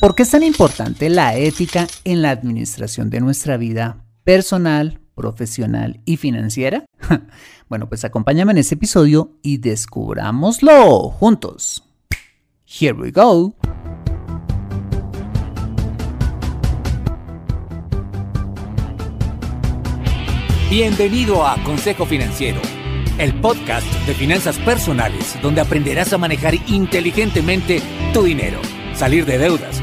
¿Por qué es tan importante la ética en la administración de nuestra vida personal, profesional y financiera? bueno, pues acompáñame en este episodio y descubrámoslo juntos. Here we go. Bienvenido a Consejo Financiero, el podcast de finanzas personales donde aprenderás a manejar inteligentemente tu dinero, salir de deudas,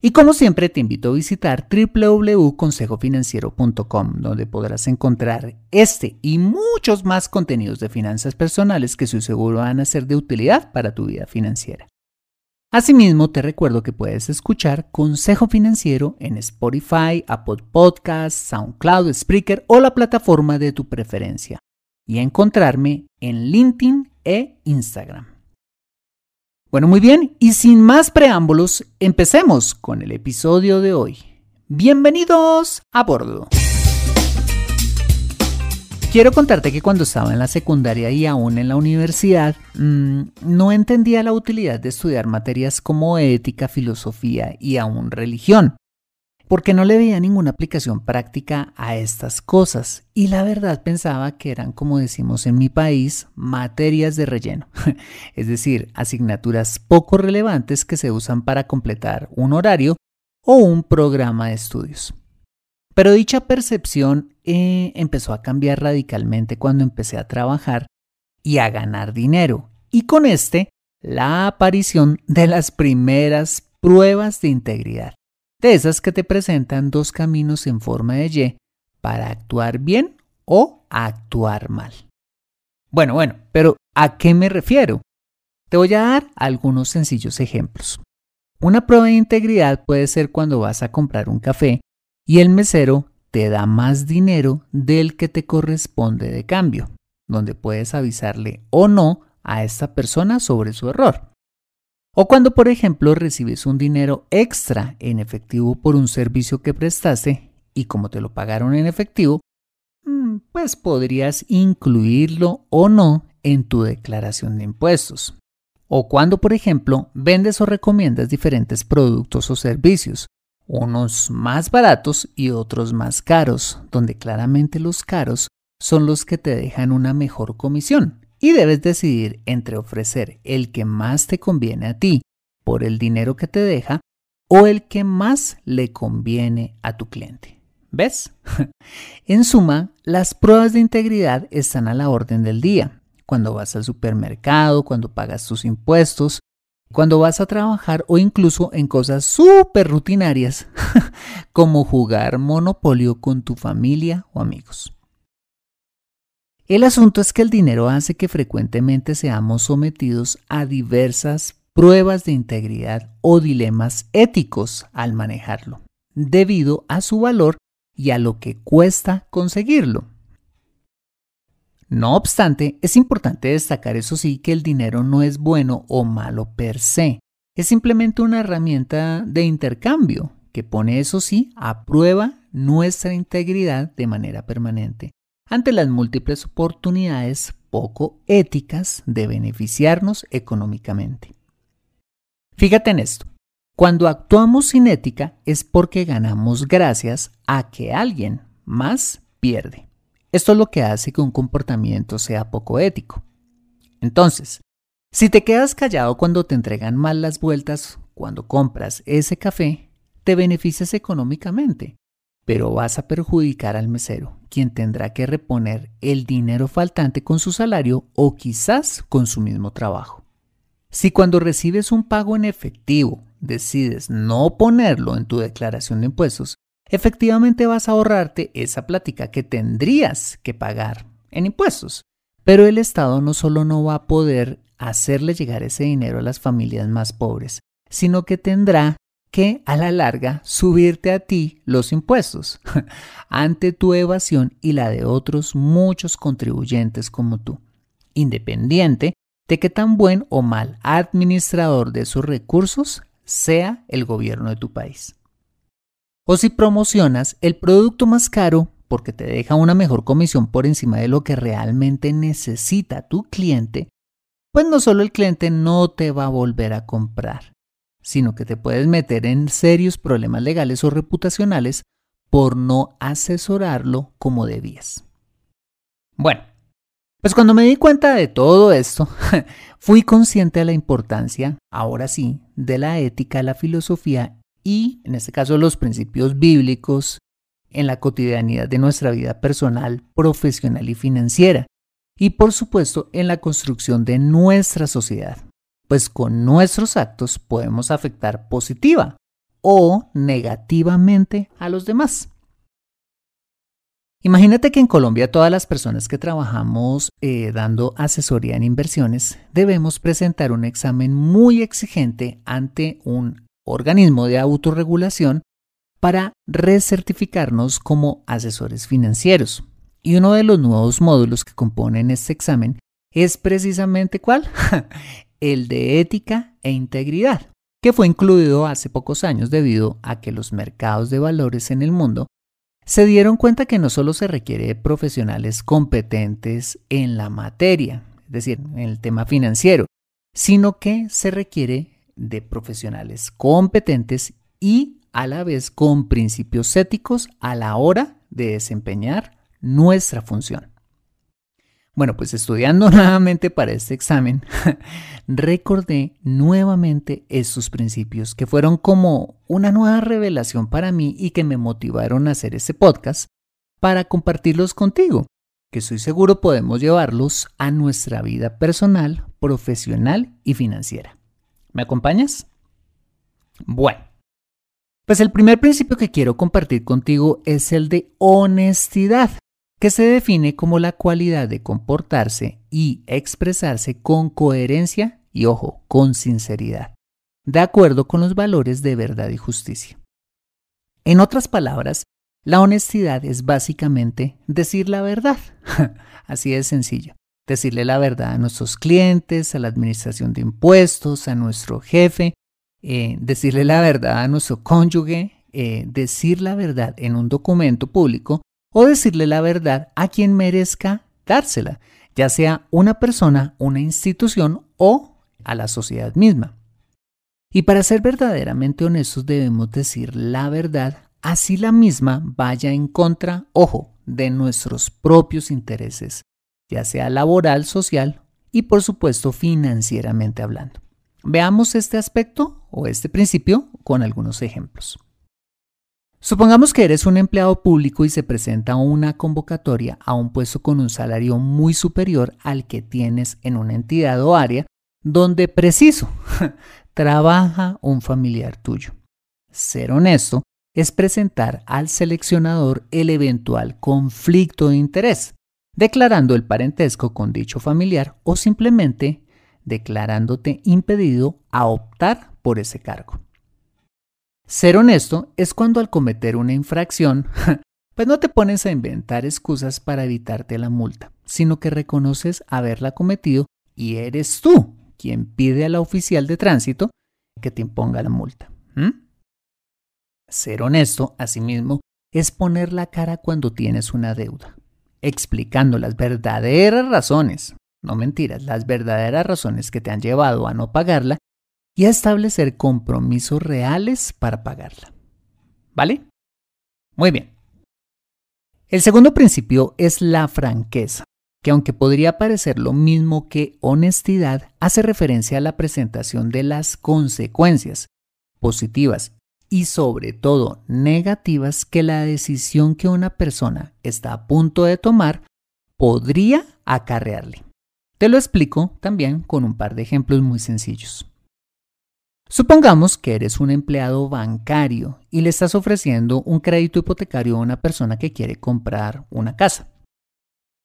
Y como siempre te invito a visitar www.consejofinanciero.com donde podrás encontrar este y muchos más contenidos de finanzas personales que su seguro van a ser de utilidad para tu vida financiera. Asimismo, te recuerdo que puedes escuchar Consejo Financiero en Spotify, Apple Podcasts, SoundCloud, Spreaker o la plataforma de tu preferencia y encontrarme en LinkedIn e Instagram. Bueno, muy bien, y sin más preámbulos, empecemos con el episodio de hoy. Bienvenidos a bordo. Quiero contarte que cuando estaba en la secundaria y aún en la universidad, mmm, no entendía la utilidad de estudiar materias como ética, filosofía y aún religión porque no le veía ninguna aplicación práctica a estas cosas. Y la verdad pensaba que eran, como decimos en mi país, materias de relleno, es decir, asignaturas poco relevantes que se usan para completar un horario o un programa de estudios. Pero dicha percepción eh, empezó a cambiar radicalmente cuando empecé a trabajar y a ganar dinero, y con este la aparición de las primeras pruebas de integridad de esas que te presentan dos caminos en forma de Y para actuar bien o actuar mal. Bueno, bueno, pero ¿a qué me refiero? Te voy a dar algunos sencillos ejemplos. Una prueba de integridad puede ser cuando vas a comprar un café y el mesero te da más dinero del que te corresponde de cambio, donde puedes avisarle o no a esta persona sobre su error. O cuando, por ejemplo, recibes un dinero extra en efectivo por un servicio que prestaste y como te lo pagaron en efectivo, mm, pues podrías incluirlo o no en tu declaración de impuestos. O cuando, por ejemplo, vendes o recomiendas diferentes productos o servicios, unos más baratos y otros más caros, donde claramente los caros son los que te dejan una mejor comisión y debes decidir entre ofrecer el que más te conviene a ti por el dinero que te deja o el que más le conviene a tu cliente. ¿Ves? en suma, las pruebas de integridad están a la orden del día. Cuando vas al supermercado, cuando pagas tus impuestos, cuando vas a trabajar o incluso en cosas súper rutinarias como jugar monopolio con tu familia o amigos. El asunto es que el dinero hace que frecuentemente seamos sometidos a diversas pruebas de integridad o dilemas éticos al manejarlo, debido a su valor y a lo que cuesta conseguirlo. No obstante, es importante destacar eso sí que el dinero no es bueno o malo per se, es simplemente una herramienta de intercambio que pone eso sí a prueba nuestra integridad de manera permanente ante las múltiples oportunidades poco éticas de beneficiarnos económicamente. Fíjate en esto. Cuando actuamos sin ética es porque ganamos gracias a que alguien más pierde. Esto es lo que hace que un comportamiento sea poco ético. Entonces, si te quedas callado cuando te entregan mal las vueltas cuando compras ese café, te beneficias económicamente, pero vas a perjudicar al mesero, quien tendrá que reponer el dinero faltante con su salario o quizás con su mismo trabajo. Si cuando recibes un pago en efectivo decides no ponerlo en tu declaración de impuestos, efectivamente vas a ahorrarte esa plática que tendrías que pagar en impuestos. Pero el Estado no solo no va a poder hacerle llegar ese dinero a las familias más pobres, sino que tendrá que a la larga subirte a ti los impuestos ante tu evasión y la de otros muchos contribuyentes como tú, independiente de que tan buen o mal administrador de sus recursos sea el gobierno de tu país. O si promocionas el producto más caro porque te deja una mejor comisión por encima de lo que realmente necesita tu cliente, pues no solo el cliente no te va a volver a comprar, sino que te puedes meter en serios problemas legales o reputacionales por no asesorarlo como debías. Bueno, pues cuando me di cuenta de todo esto, fui consciente de la importancia, ahora sí, de la ética, la filosofía y, en este caso, los principios bíblicos en la cotidianidad de nuestra vida personal, profesional y financiera, y por supuesto en la construcción de nuestra sociedad, pues con nuestros actos podemos afectar positiva o negativamente a los demás. Imagínate que en Colombia todas las personas que trabajamos eh, dando asesoría en inversiones debemos presentar un examen muy exigente ante un organismo de autorregulación para recertificarnos como asesores financieros. Y uno de los nuevos módulos que componen este examen es precisamente cuál? El de ética e integridad, que fue incluido hace pocos años debido a que los mercados de valores en el mundo se dieron cuenta que no solo se requiere de profesionales competentes en la materia, es decir, en el tema financiero, sino que se requiere de profesionales competentes y a la vez con principios éticos a la hora de desempeñar nuestra función. Bueno, pues estudiando nuevamente para este examen, recordé nuevamente estos principios que fueron como una nueva revelación para mí y que me motivaron a hacer este podcast para compartirlos contigo, que estoy seguro podemos llevarlos a nuestra vida personal, profesional y financiera. ¿Me acompañas? Bueno, pues el primer principio que quiero compartir contigo es el de honestidad que se define como la cualidad de comportarse y expresarse con coherencia y, ojo, con sinceridad, de acuerdo con los valores de verdad y justicia. En otras palabras, la honestidad es básicamente decir la verdad. Así de sencillo. Decirle la verdad a nuestros clientes, a la administración de impuestos, a nuestro jefe, eh, decirle la verdad a nuestro cónyuge, eh, decir la verdad en un documento público o decirle la verdad a quien merezca dársela, ya sea una persona, una institución o a la sociedad misma. Y para ser verdaderamente honestos debemos decir la verdad, así la misma vaya en contra, ojo, de nuestros propios intereses, ya sea laboral, social y por supuesto financieramente hablando. Veamos este aspecto o este principio con algunos ejemplos. Supongamos que eres un empleado público y se presenta una convocatoria a un puesto con un salario muy superior al que tienes en una entidad o área donde preciso trabaja un familiar tuyo. Ser honesto es presentar al seleccionador el eventual conflicto de interés, declarando el parentesco con dicho familiar o simplemente declarándote impedido a optar por ese cargo. Ser honesto es cuando al cometer una infracción, pues no te pones a inventar excusas para evitarte la multa, sino que reconoces haberla cometido y eres tú quien pide a la oficial de tránsito que te imponga la multa. Ser honesto, asimismo, es poner la cara cuando tienes una deuda. explicando las verdaderas razones, no mentiras, las verdaderas razones que te han llevado a no pagarla y a establecer compromisos reales para pagarla. ¿Vale? Muy bien. El segundo principio es la franqueza, que aunque podría parecer lo mismo que honestidad, hace referencia a la presentación de las consecuencias positivas y sobre todo negativas que la decisión que una persona está a punto de tomar podría acarrearle. Te lo explico también con un par de ejemplos muy sencillos. Supongamos que eres un empleado bancario y le estás ofreciendo un crédito hipotecario a una persona que quiere comprar una casa.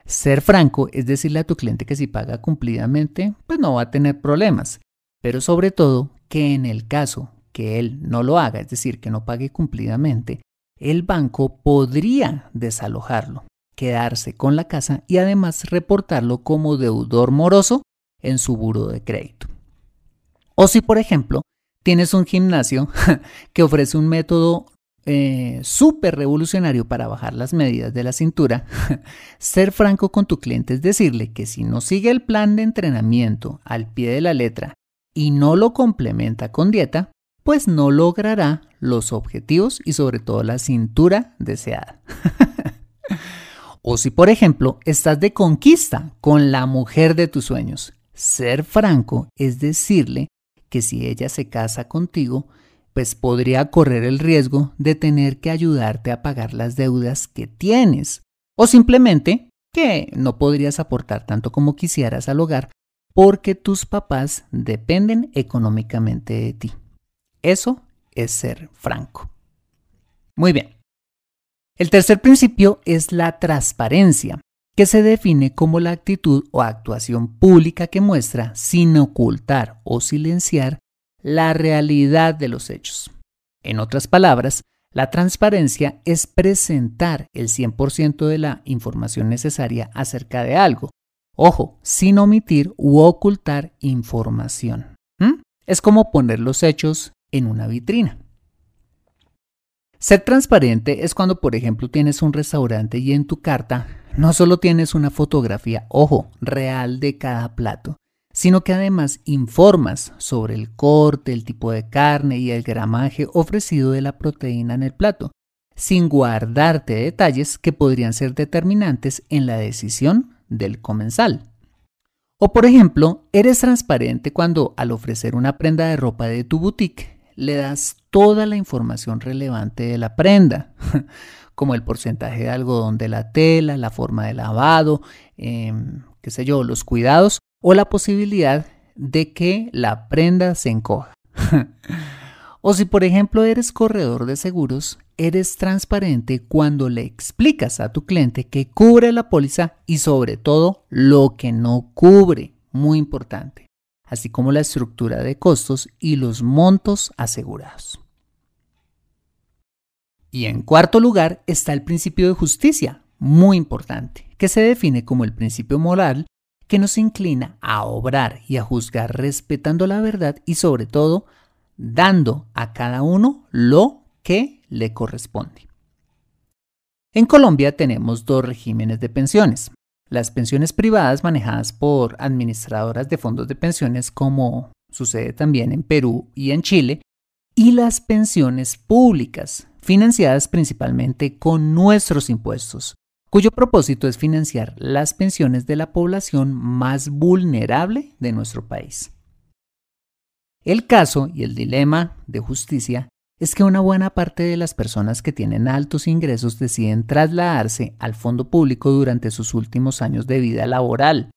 Ser franco es decirle a tu cliente que si paga cumplidamente, pues no va a tener problemas, pero sobre todo que en el caso que él no lo haga, es decir, que no pague cumplidamente, el banco podría desalojarlo, quedarse con la casa y además reportarlo como deudor moroso en su buro de crédito. O si, por ejemplo, tienes un gimnasio que ofrece un método eh, súper revolucionario para bajar las medidas de la cintura, ser franco con tu cliente es decirle que si no sigue el plan de entrenamiento al pie de la letra y no lo complementa con dieta, pues no logrará los objetivos y sobre todo la cintura deseada. o si por ejemplo estás de conquista con la mujer de tus sueños, ser franco es decirle que si ella se casa contigo, pues podría correr el riesgo de tener que ayudarte a pagar las deudas que tienes, o simplemente que no podrías aportar tanto como quisieras al hogar porque tus papás dependen económicamente de ti. Eso es ser franco. Muy bien. El tercer principio es la transparencia, que se define como la actitud o actuación pública que muestra, sin ocultar o silenciar, la realidad de los hechos. En otras palabras, la transparencia es presentar el 100% de la información necesaria acerca de algo. Ojo, sin omitir u ocultar información. ¿Mm? Es como poner los hechos en una vitrina. Ser transparente es cuando, por ejemplo, tienes un restaurante y en tu carta no solo tienes una fotografía, ojo, real de cada plato, sino que además informas sobre el corte, el tipo de carne y el gramaje ofrecido de la proteína en el plato, sin guardarte detalles que podrían ser determinantes en la decisión del comensal. O por ejemplo, eres transparente cuando al ofrecer una prenda de ropa de tu boutique le das toda la información relevante de la prenda, como el porcentaje de algodón de la tela, la forma de lavado, em, qué sé yo, los cuidados o la posibilidad de que la prenda se encoja. o si por ejemplo eres corredor de seguros, eres transparente cuando le explicas a tu cliente que cubre la póliza y sobre todo lo que no cubre, muy importante así como la estructura de costos y los montos asegurados. Y en cuarto lugar está el principio de justicia, muy importante, que se define como el principio moral que nos inclina a obrar y a juzgar respetando la verdad y sobre todo dando a cada uno lo que le corresponde. En Colombia tenemos dos regímenes de pensiones, las pensiones privadas manejadas por administradoras de fondos de pensiones como sucede también en Perú y en Chile, y las pensiones públicas, financiadas principalmente con nuestros impuestos, cuyo propósito es financiar las pensiones de la población más vulnerable de nuestro país. El caso y el dilema de justicia es que una buena parte de las personas que tienen altos ingresos deciden trasladarse al fondo público durante sus últimos años de vida laboral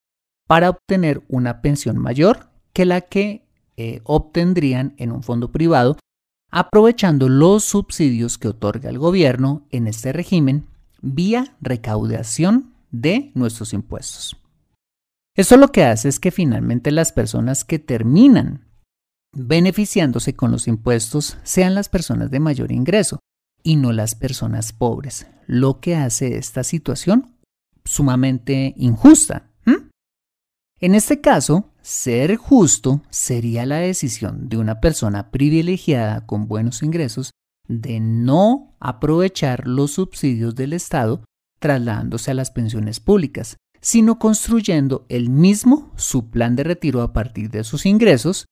para obtener una pensión mayor que la que eh, obtendrían en un fondo privado, aprovechando los subsidios que otorga el gobierno en este régimen vía recaudación de nuestros impuestos. Eso lo que hace es que finalmente las personas que terminan beneficiándose con los impuestos sean las personas de mayor ingreso y no las personas pobres, lo que hace esta situación sumamente injusta. En este caso, ser justo sería la decisión de una persona privilegiada con buenos ingresos de no aprovechar los subsidios del Estado trasladándose a las pensiones públicas, sino construyendo el mismo su plan de retiro a partir de sus ingresos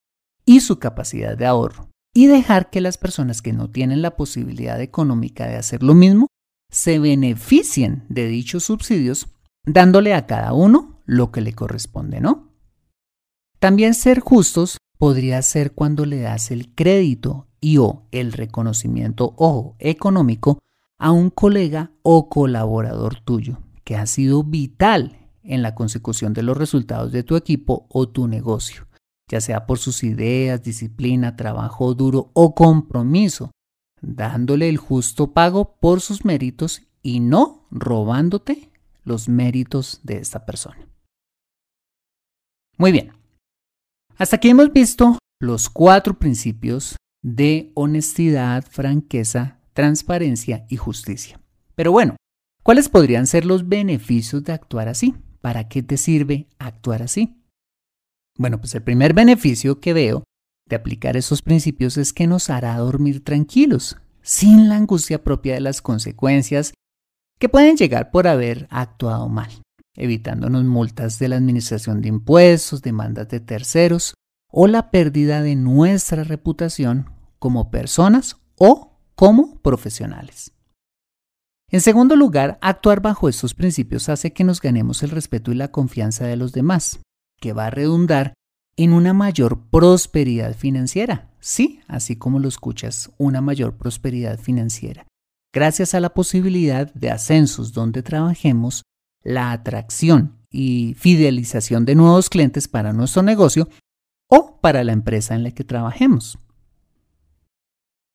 y su capacidad de ahorro, y dejar que las personas que no tienen la posibilidad económica de hacer lo mismo se beneficien de dichos subsidios, dándole a cada uno lo que le corresponde, ¿no? También ser justos podría ser cuando le das el crédito y o el reconocimiento o económico a un colega o colaborador tuyo que ha sido vital en la consecución de los resultados de tu equipo o tu negocio, ya sea por sus ideas, disciplina, trabajo duro o compromiso, dándole el justo pago por sus méritos y no robándote los méritos de esta persona. Muy bien, hasta aquí hemos visto los cuatro principios de honestidad, franqueza, transparencia y justicia. Pero bueno, ¿cuáles podrían ser los beneficios de actuar así? ¿Para qué te sirve actuar así? Bueno, pues el primer beneficio que veo de aplicar esos principios es que nos hará dormir tranquilos, sin la angustia propia de las consecuencias que pueden llegar por haber actuado mal, evitándonos multas de la administración de impuestos, demandas de terceros o la pérdida de nuestra reputación como personas o como profesionales. En segundo lugar, actuar bajo estos principios hace que nos ganemos el respeto y la confianza de los demás, que va a redundar en una mayor prosperidad financiera. Sí, así como lo escuchas, una mayor prosperidad financiera. Gracias a la posibilidad de ascensos donde trabajemos, la atracción y fidelización de nuevos clientes para nuestro negocio o para la empresa en la que trabajemos.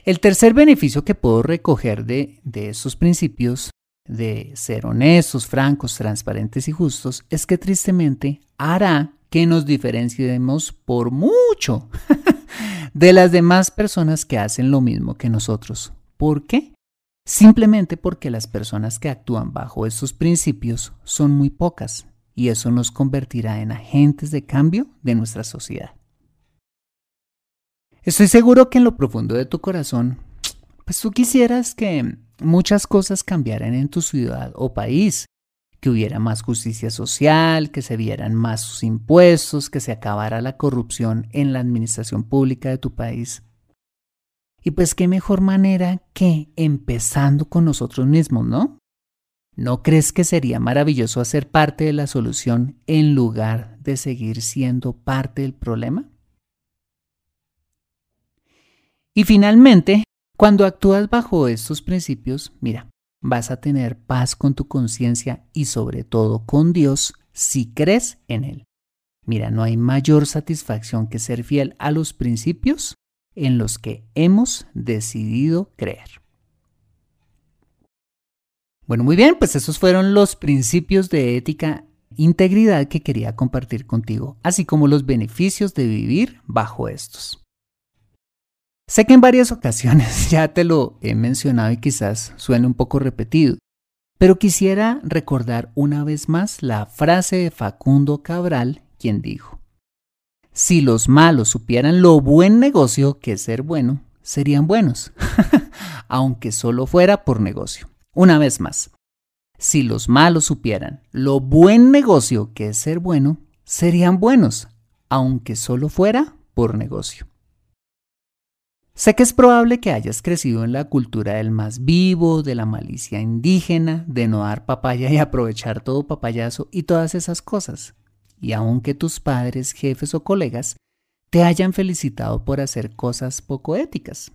El tercer beneficio que puedo recoger de, de esos principios de ser honestos, francos, transparentes y justos es que tristemente hará que nos diferenciemos por mucho de las demás personas que hacen lo mismo que nosotros. ¿Por qué? Simplemente porque las personas que actúan bajo esos principios son muy pocas y eso nos convertirá en agentes de cambio de nuestra sociedad. Estoy seguro que en lo profundo de tu corazón, pues tú quisieras que muchas cosas cambiaran en tu ciudad o país, que hubiera más justicia social, que se vieran más sus impuestos, que se acabara la corrupción en la administración pública de tu país. Y pues qué mejor manera que empezando con nosotros mismos, ¿no? ¿No crees que sería maravilloso hacer parte de la solución en lugar de seguir siendo parte del problema? Y finalmente, cuando actúas bajo estos principios, mira, vas a tener paz con tu conciencia y sobre todo con Dios si crees en Él. Mira, no hay mayor satisfacción que ser fiel a los principios en los que hemos decidido creer. Bueno, muy bien, pues esos fueron los principios de ética integridad que quería compartir contigo, así como los beneficios de vivir bajo estos. Sé que en varias ocasiones ya te lo he mencionado y quizás suene un poco repetido, pero quisiera recordar una vez más la frase de Facundo Cabral, quien dijo, Si los malos supieran lo buen negocio que es ser bueno, serían buenos, aunque solo fuera por negocio. Una vez más, si los malos supieran lo buen negocio que es ser bueno, serían buenos, aunque solo fuera por negocio. Sé que es probable que hayas crecido en la cultura del más vivo, de la malicia indígena, de no dar papaya y aprovechar todo papayazo y todas esas cosas. Y aunque tus padres, jefes o colegas te hayan felicitado por hacer cosas poco éticas,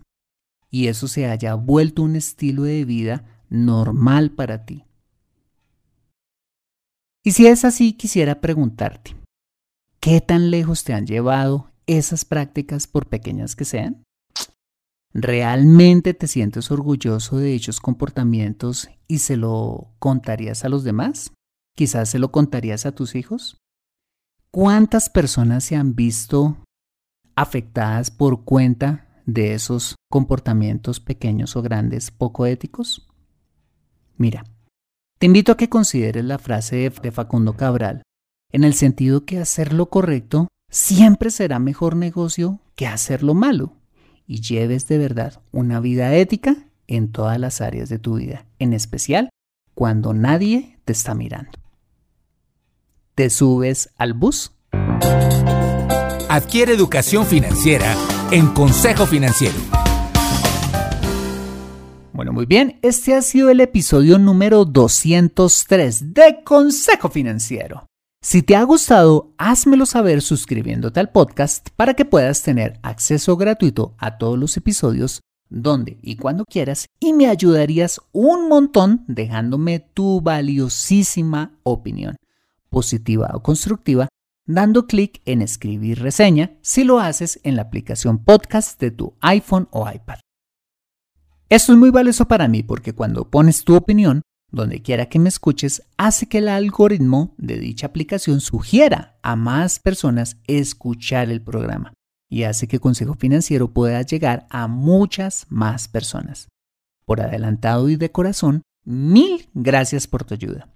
y eso se haya vuelto un estilo de vida normal para ti. Y si es así, quisiera preguntarte, ¿qué tan lejos te han llevado esas prácticas por pequeñas que sean? ¿Realmente te sientes orgulloso de dichos comportamientos y se lo contarías a los demás? Quizás se lo contarías a tus hijos. ¿Cuántas personas se han visto afectadas por cuenta de esos comportamientos pequeños o grandes poco éticos? Mira, te invito a que consideres la frase de Facundo Cabral, en el sentido que hacer lo correcto siempre será mejor negocio que hacer lo malo y lleves de verdad una vida ética en todas las áreas de tu vida, en especial cuando nadie te está mirando. ¿Te subes al bus? Adquiere educación financiera en Consejo Financiero. Bueno, muy bien, este ha sido el episodio número 203 de Consejo Financiero. Si te ha gustado, házmelo saber suscribiéndote al podcast para que puedas tener acceso gratuito a todos los episodios donde y cuando quieras y me ayudarías un montón dejándome tu valiosísima opinión, positiva o constructiva, dando clic en escribir reseña si lo haces en la aplicación podcast de tu iPhone o iPad. Esto es muy valioso para mí porque cuando pones tu opinión, donde quiera que me escuches, hace que el algoritmo de dicha aplicación sugiera a más personas escuchar el programa y hace que Consejo Financiero pueda llegar a muchas más personas. Por adelantado y de corazón, mil gracias por tu ayuda.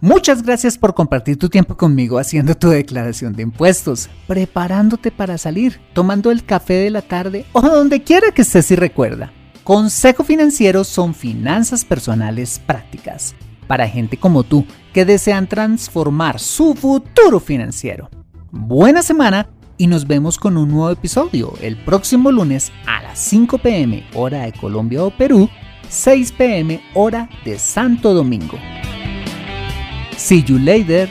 Muchas gracias por compartir tu tiempo conmigo haciendo tu declaración de impuestos, preparándote para salir, tomando el café de la tarde o donde quiera que estés y recuerda. Consejo Financiero son finanzas personales prácticas para gente como tú que desean transformar su futuro financiero. Buena semana y nos vemos con un nuevo episodio el próximo lunes a las 5 pm hora de Colombia o Perú, 6 pm hora de Santo Domingo. See you later.